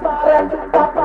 para, para, para.